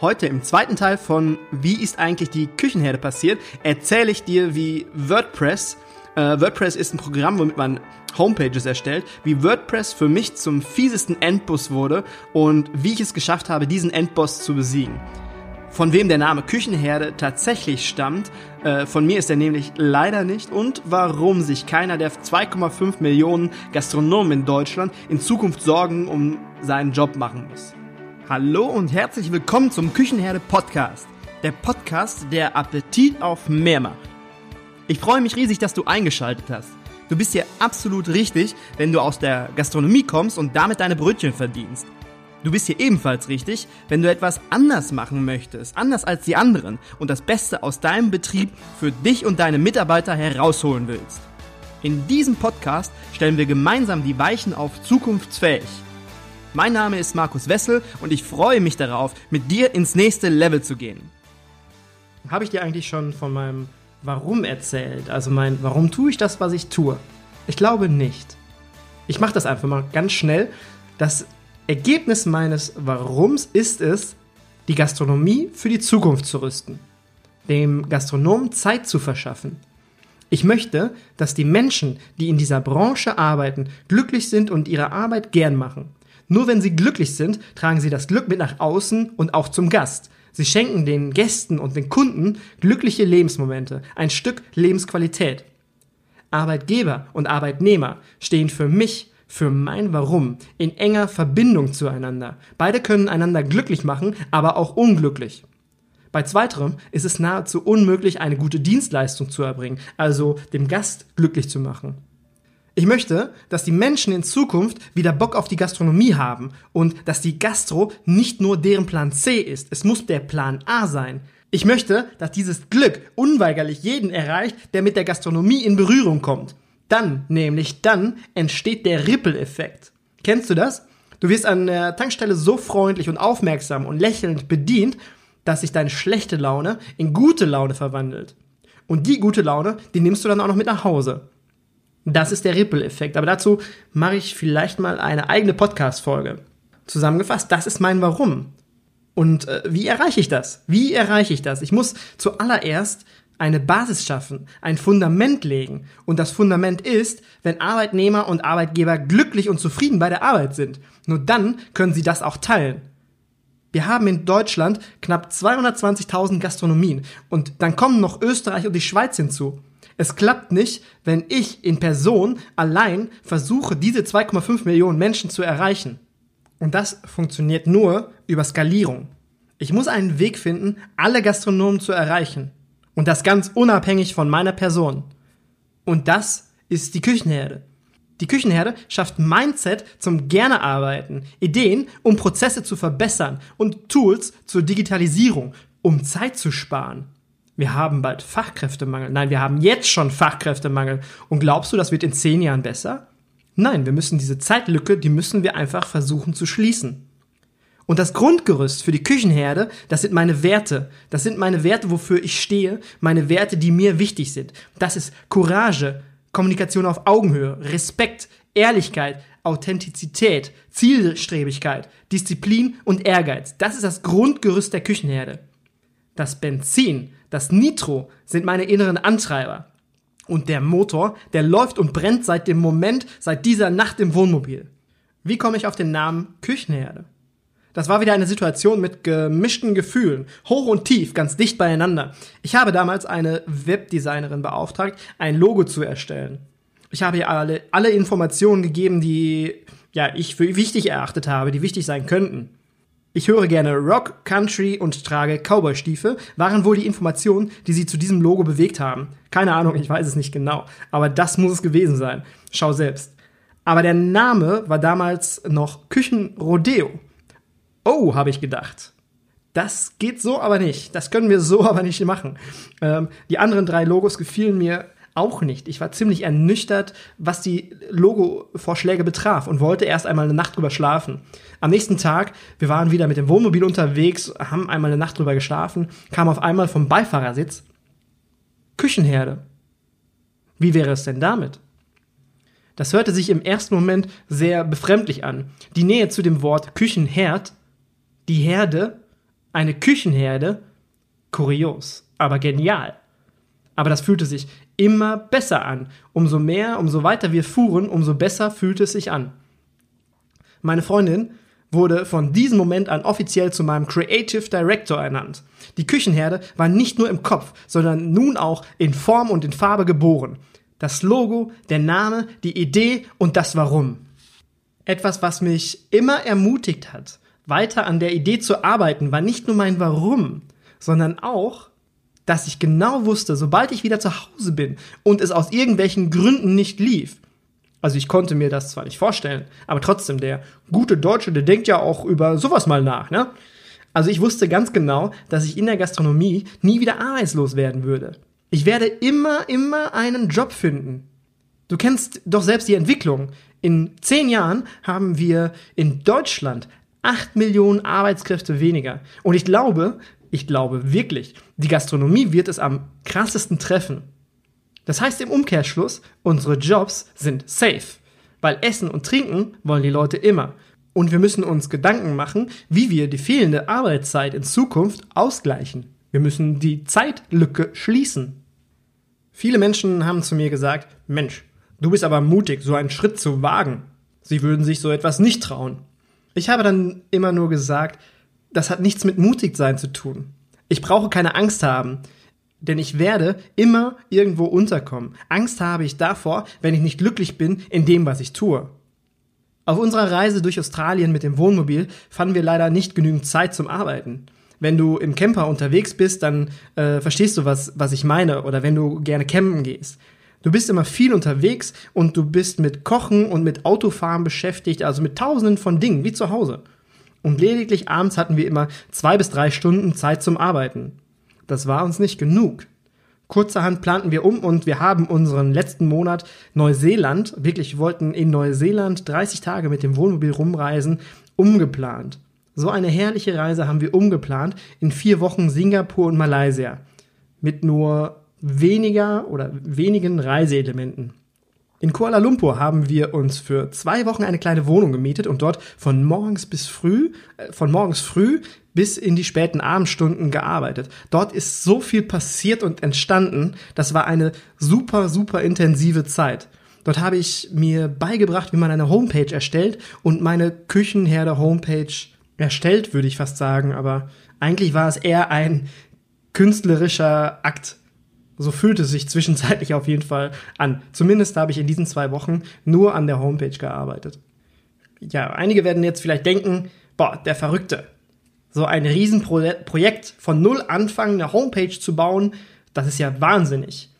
Heute im zweiten Teil von Wie ist eigentlich die Küchenherde passiert, erzähle ich dir, wie WordPress, äh, WordPress ist ein Programm, womit man Homepages erstellt, wie WordPress für mich zum fiesesten Endboss wurde und wie ich es geschafft habe, diesen Endboss zu besiegen. Von wem der Name Küchenherde tatsächlich stammt, äh, von mir ist er nämlich leider nicht und warum sich keiner der 2,5 Millionen Gastronomen in Deutschland in Zukunft Sorgen um seinen Job machen muss. Hallo und herzlich willkommen zum Küchenherde Podcast. Der Podcast, der Appetit auf mehr macht. Ich freue mich riesig, dass du eingeschaltet hast. Du bist hier absolut richtig, wenn du aus der Gastronomie kommst und damit deine Brötchen verdienst. Du bist hier ebenfalls richtig, wenn du etwas anders machen möchtest, anders als die anderen und das Beste aus deinem Betrieb für dich und deine Mitarbeiter herausholen willst. In diesem Podcast stellen wir gemeinsam die Weichen auf zukunftsfähig. Mein Name ist Markus Wessel und ich freue mich darauf, mit dir ins nächste Level zu gehen. Habe ich dir eigentlich schon von meinem Warum erzählt? Also mein Warum tue ich das, was ich tue? Ich glaube nicht. Ich mache das einfach mal ganz schnell. Das Ergebnis meines Warums ist es, die Gastronomie für die Zukunft zu rüsten, dem Gastronomen Zeit zu verschaffen. Ich möchte, dass die Menschen, die in dieser Branche arbeiten, glücklich sind und ihre Arbeit gern machen. Nur wenn sie glücklich sind, tragen sie das Glück mit nach außen und auch zum Gast. Sie schenken den Gästen und den Kunden glückliche Lebensmomente, ein Stück Lebensqualität. Arbeitgeber und Arbeitnehmer stehen für mich, für mein Warum in enger Verbindung zueinander. Beide können einander glücklich machen, aber auch unglücklich. Bei zweiterem ist es nahezu unmöglich, eine gute Dienstleistung zu erbringen, also dem Gast glücklich zu machen. Ich möchte, dass die Menschen in Zukunft wieder Bock auf die Gastronomie haben und dass die Gastro nicht nur deren Plan C ist, es muss der Plan A sein. Ich möchte, dass dieses Glück unweigerlich jeden erreicht, der mit der Gastronomie in Berührung kommt. Dann, nämlich dann, entsteht der Ripple-Effekt. Kennst du das? Du wirst an der Tankstelle so freundlich und aufmerksam und lächelnd bedient, dass sich deine schlechte Laune in gute Laune verwandelt. Und die gute Laune, die nimmst du dann auch noch mit nach Hause. Das ist der Ripple-Effekt. Aber dazu mache ich vielleicht mal eine eigene Podcast-Folge. Zusammengefasst, das ist mein Warum. Und äh, wie erreiche ich das? Wie erreiche ich das? Ich muss zuallererst eine Basis schaffen, ein Fundament legen. Und das Fundament ist, wenn Arbeitnehmer und Arbeitgeber glücklich und zufrieden bei der Arbeit sind. Nur dann können sie das auch teilen. Wir haben in Deutschland knapp 220.000 Gastronomien und dann kommen noch Österreich und die Schweiz hinzu. Es klappt nicht, wenn ich in Person allein versuche, diese 2,5 Millionen Menschen zu erreichen. Und das funktioniert nur über Skalierung. Ich muss einen Weg finden, alle Gastronomen zu erreichen. Und das ganz unabhängig von meiner Person. Und das ist die Küchenherde. Die Küchenherde schafft Mindset zum gerne arbeiten, Ideen, um Prozesse zu verbessern und Tools zur Digitalisierung, um Zeit zu sparen. Wir haben bald Fachkräftemangel. Nein, wir haben jetzt schon Fachkräftemangel. Und glaubst du, das wird in zehn Jahren besser? Nein, wir müssen diese Zeitlücke, die müssen wir einfach versuchen zu schließen. Und das Grundgerüst für die Küchenherde, das sind meine Werte. Das sind meine Werte, wofür ich stehe, meine Werte, die mir wichtig sind. Das ist Courage, Kommunikation auf Augenhöhe, Respekt, Ehrlichkeit, Authentizität, Zielstrebigkeit, Disziplin und Ehrgeiz. Das ist das Grundgerüst der Küchenherde. Das Benzin, das Nitro sind meine inneren Antreiber. Und der Motor, der läuft und brennt seit dem Moment, seit dieser Nacht im Wohnmobil. Wie komme ich auf den Namen Küchenherde? Das war wieder eine Situation mit gemischten Gefühlen, hoch und tief, ganz dicht beieinander. Ich habe damals eine Webdesignerin beauftragt, ein Logo zu erstellen. Ich habe ihr alle, alle Informationen gegeben, die ja, ich für wichtig erachtet habe, die wichtig sein könnten. Ich höre gerne Rock, Country und trage Cowboy-Stiefel, waren wohl die Informationen, die sie zu diesem Logo bewegt haben. Keine Ahnung, ich weiß es nicht genau, aber das muss es gewesen sein. Schau selbst. Aber der Name war damals noch Küchenrodeo. Oh, habe ich gedacht. Das geht so aber nicht. Das können wir so aber nicht machen. Ähm, die anderen drei Logos gefielen mir auch nicht. Ich war ziemlich ernüchtert, was die Logo-Vorschläge betraf und wollte erst einmal eine Nacht drüber schlafen. Am nächsten Tag, wir waren wieder mit dem Wohnmobil unterwegs, haben einmal eine Nacht drüber geschlafen, kam auf einmal vom Beifahrersitz Küchenherde. Wie wäre es denn damit? Das hörte sich im ersten Moment sehr befremdlich an. Die Nähe zu dem Wort Küchenherd, die Herde, Eine Küchenherde? Kurios, aber genial. Aber das fühlte sich immer besser an. Umso mehr, umso weiter wir fuhren, umso besser fühlte es sich an. Meine Freundin wurde von diesem Moment an offiziell zu meinem Creative Director ernannt. Die Küchenherde war nicht nur im Kopf, sondern nun auch in Form und in Farbe geboren. Das Logo, der Name, die Idee und das Warum. Etwas, was mich immer ermutigt hat, weiter an der Idee zu arbeiten, war nicht nur mein Warum, sondern auch, dass ich genau wusste, sobald ich wieder zu Hause bin und es aus irgendwelchen Gründen nicht lief, also ich konnte mir das zwar nicht vorstellen, aber trotzdem, der gute Deutsche, der denkt ja auch über sowas mal nach, ne? Also ich wusste ganz genau, dass ich in der Gastronomie nie wieder arbeitslos werden würde. Ich werde immer, immer einen Job finden. Du kennst doch selbst die Entwicklung. In zehn Jahren haben wir in Deutschland acht Millionen Arbeitskräfte weniger. Und ich glaube, ich glaube wirklich, die Gastronomie wird es am krassesten treffen. Das heißt im Umkehrschluss, unsere Jobs sind safe, weil Essen und Trinken wollen die Leute immer. Und wir müssen uns Gedanken machen, wie wir die fehlende Arbeitszeit in Zukunft ausgleichen. Wir müssen die Zeitlücke schließen. Viele Menschen haben zu mir gesagt, Mensch, du bist aber mutig, so einen Schritt zu wagen. Sie würden sich so etwas nicht trauen. Ich habe dann immer nur gesagt, das hat nichts mit mutig sein zu tun. Ich brauche keine Angst haben. Denn ich werde immer irgendwo unterkommen. Angst habe ich davor, wenn ich nicht glücklich bin in dem, was ich tue. Auf unserer Reise durch Australien mit dem Wohnmobil fanden wir leider nicht genügend Zeit zum Arbeiten. Wenn du im Camper unterwegs bist, dann äh, verstehst du, was, was ich meine. Oder wenn du gerne campen gehst. Du bist immer viel unterwegs und du bist mit Kochen und mit Autofahren beschäftigt, also mit tausenden von Dingen, wie zu Hause. Und lediglich abends hatten wir immer zwei bis drei Stunden Zeit zum Arbeiten. Das war uns nicht genug. Kurzerhand planten wir um und wir haben unseren letzten Monat Neuseeland, wirklich wir wollten in Neuseeland 30 Tage mit dem Wohnmobil rumreisen, umgeplant. So eine herrliche Reise haben wir umgeplant in vier Wochen Singapur und Malaysia. Mit nur weniger oder wenigen Reiseelementen. In Kuala Lumpur haben wir uns für zwei Wochen eine kleine Wohnung gemietet und dort von morgens bis früh, äh, von morgens früh bis in die späten Abendstunden gearbeitet. Dort ist so viel passiert und entstanden. Das war eine super, super intensive Zeit. Dort habe ich mir beigebracht, wie man eine Homepage erstellt und meine Küchenherde Homepage erstellt, würde ich fast sagen. Aber eigentlich war es eher ein künstlerischer Akt so fühlt es sich zwischenzeitlich auf jeden Fall an. Zumindest habe ich in diesen zwei Wochen nur an der Homepage gearbeitet. Ja, einige werden jetzt vielleicht denken, boah, der Verrückte. So ein Riesenprojekt von null anfangen, eine Homepage zu bauen, das ist ja wahnsinnig.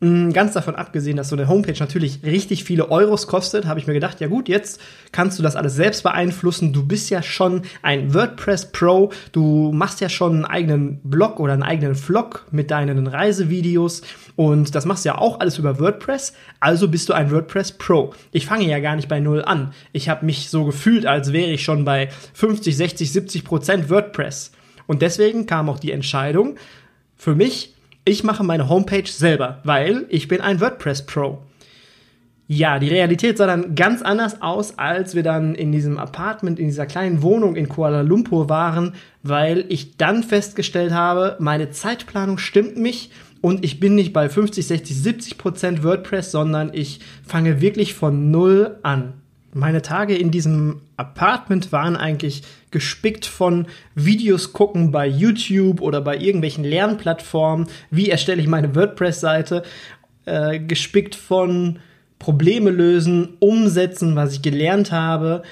Mm, ganz davon abgesehen, dass so eine Homepage natürlich richtig viele Euros kostet, habe ich mir gedacht, ja gut, jetzt kannst du das alles selbst beeinflussen. Du bist ja schon ein WordPress Pro, du machst ja schon einen eigenen Blog oder einen eigenen Vlog mit deinen Reisevideos und das machst du ja auch alles über WordPress, also bist du ein WordPress Pro. Ich fange ja gar nicht bei null an. Ich habe mich so gefühlt, als wäre ich schon bei 50, 60, 70 Prozent WordPress. Und deswegen kam auch die Entscheidung für mich, ich mache meine Homepage selber, weil ich bin ein WordPress Pro. Ja, die Realität sah dann ganz anders aus, als wir dann in diesem Apartment, in dieser kleinen Wohnung in Kuala Lumpur waren, weil ich dann festgestellt habe, meine Zeitplanung stimmt mich und ich bin nicht bei 50, 60, 70 Prozent WordPress, sondern ich fange wirklich von Null an. Meine Tage in diesem Apartment waren eigentlich gespickt von Videos gucken bei YouTube oder bei irgendwelchen Lernplattformen. Wie erstelle ich meine WordPress-Seite? Äh, gespickt von Probleme lösen, umsetzen, was ich gelernt habe.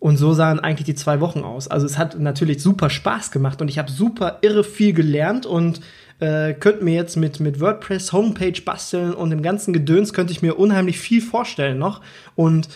Und so sahen eigentlich die zwei Wochen aus. Also es hat natürlich super Spaß gemacht und ich habe super irre viel gelernt und äh, könnte mir jetzt mit, mit WordPress Homepage basteln und dem ganzen Gedöns könnte ich mir unheimlich viel vorstellen noch. Und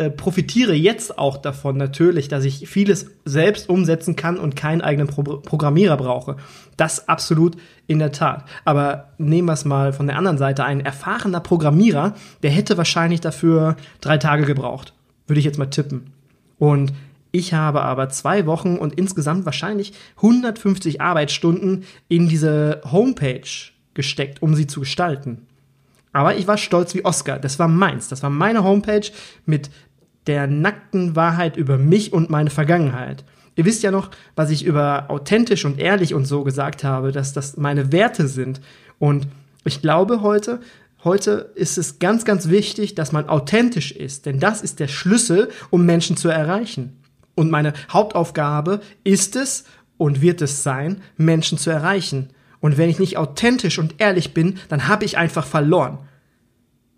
äh, profitiere jetzt auch davon natürlich, dass ich vieles selbst umsetzen kann und keinen eigenen Pro Programmierer brauche. Das absolut in der Tat. Aber nehmen wir es mal von der anderen Seite. Ein erfahrener Programmierer, der hätte wahrscheinlich dafür drei Tage gebraucht. Würde ich jetzt mal tippen. Und ich habe aber zwei Wochen und insgesamt wahrscheinlich 150 Arbeitsstunden in diese Homepage gesteckt, um sie zu gestalten. Aber ich war stolz wie Oscar. Das war meins. Das war meine Homepage mit der nackten Wahrheit über mich und meine Vergangenheit. Ihr wisst ja noch, was ich über authentisch und ehrlich und so gesagt habe, dass das meine Werte sind. Und ich glaube heute, heute ist es ganz, ganz wichtig, dass man authentisch ist, denn das ist der Schlüssel, um Menschen zu erreichen. Und meine Hauptaufgabe ist es und wird es sein, Menschen zu erreichen. Und wenn ich nicht authentisch und ehrlich bin, dann habe ich einfach verloren.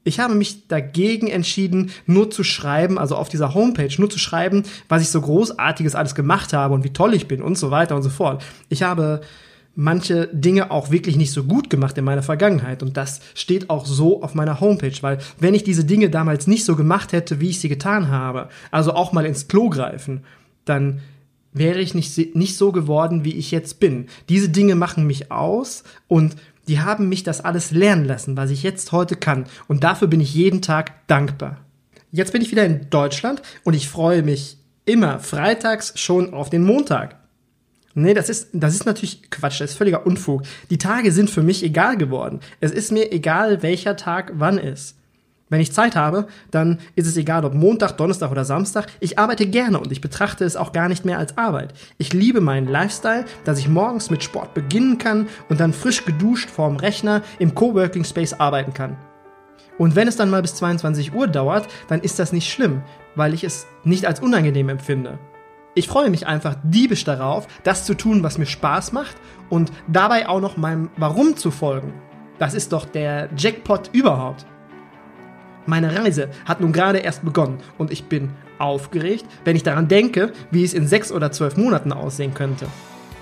Ich habe mich dagegen entschieden, nur zu schreiben, also auf dieser Homepage, nur zu schreiben, was ich so großartiges alles gemacht habe und wie toll ich bin und so weiter und so fort. Ich habe manche Dinge auch wirklich nicht so gut gemacht in meiner Vergangenheit und das steht auch so auf meiner Homepage, weil wenn ich diese Dinge damals nicht so gemacht hätte, wie ich sie getan habe, also auch mal ins Klo greifen, dann wäre ich nicht, nicht so geworden, wie ich jetzt bin. Diese Dinge machen mich aus und die haben mich das alles lernen lassen, was ich jetzt heute kann. Und dafür bin ich jeden Tag dankbar. Jetzt bin ich wieder in Deutschland und ich freue mich immer freitags schon auf den Montag. Nee, das ist, das ist natürlich Quatsch, das ist völliger Unfug. Die Tage sind für mich egal geworden. Es ist mir egal, welcher Tag wann ist. Wenn ich Zeit habe, dann ist es egal, ob Montag, Donnerstag oder Samstag. Ich arbeite gerne und ich betrachte es auch gar nicht mehr als Arbeit. Ich liebe meinen Lifestyle, dass ich morgens mit Sport beginnen kann und dann frisch geduscht vorm Rechner im Coworking Space arbeiten kann. Und wenn es dann mal bis 22 Uhr dauert, dann ist das nicht schlimm, weil ich es nicht als unangenehm empfinde. Ich freue mich einfach diebisch darauf, das zu tun, was mir Spaß macht und dabei auch noch meinem Warum zu folgen. Das ist doch der Jackpot überhaupt. Meine Reise hat nun gerade erst begonnen und ich bin aufgeregt, wenn ich daran denke, wie es in sechs oder zwölf Monaten aussehen könnte.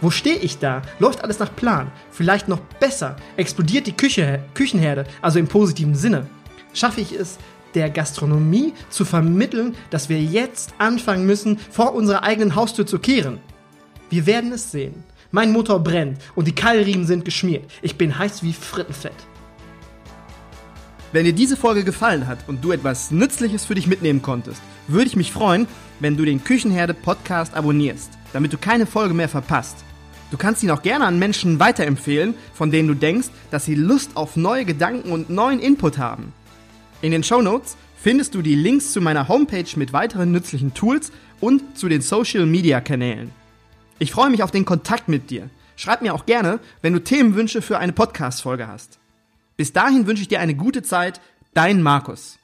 Wo stehe ich da? Läuft alles nach Plan? Vielleicht noch besser? Explodiert die Küche, Küchenherde, also im positiven Sinne? Schaffe ich es, der Gastronomie zu vermitteln, dass wir jetzt anfangen müssen, vor unserer eigenen Haustür zu kehren? Wir werden es sehen. Mein Motor brennt und die Keilriemen sind geschmiert. Ich bin heiß wie Frittenfett. Wenn dir diese Folge gefallen hat und du etwas Nützliches für dich mitnehmen konntest, würde ich mich freuen, wenn du den Küchenherde Podcast abonnierst, damit du keine Folge mehr verpasst. Du kannst ihn auch gerne an Menschen weiterempfehlen, von denen du denkst, dass sie Lust auf neue Gedanken und neuen Input haben. In den Show Notes findest du die Links zu meiner Homepage mit weiteren nützlichen Tools und zu den Social Media Kanälen. Ich freue mich auf den Kontakt mit dir. Schreib mir auch gerne, wenn du Themenwünsche für eine Podcast-Folge hast. Bis dahin wünsche ich dir eine gute Zeit, dein Markus.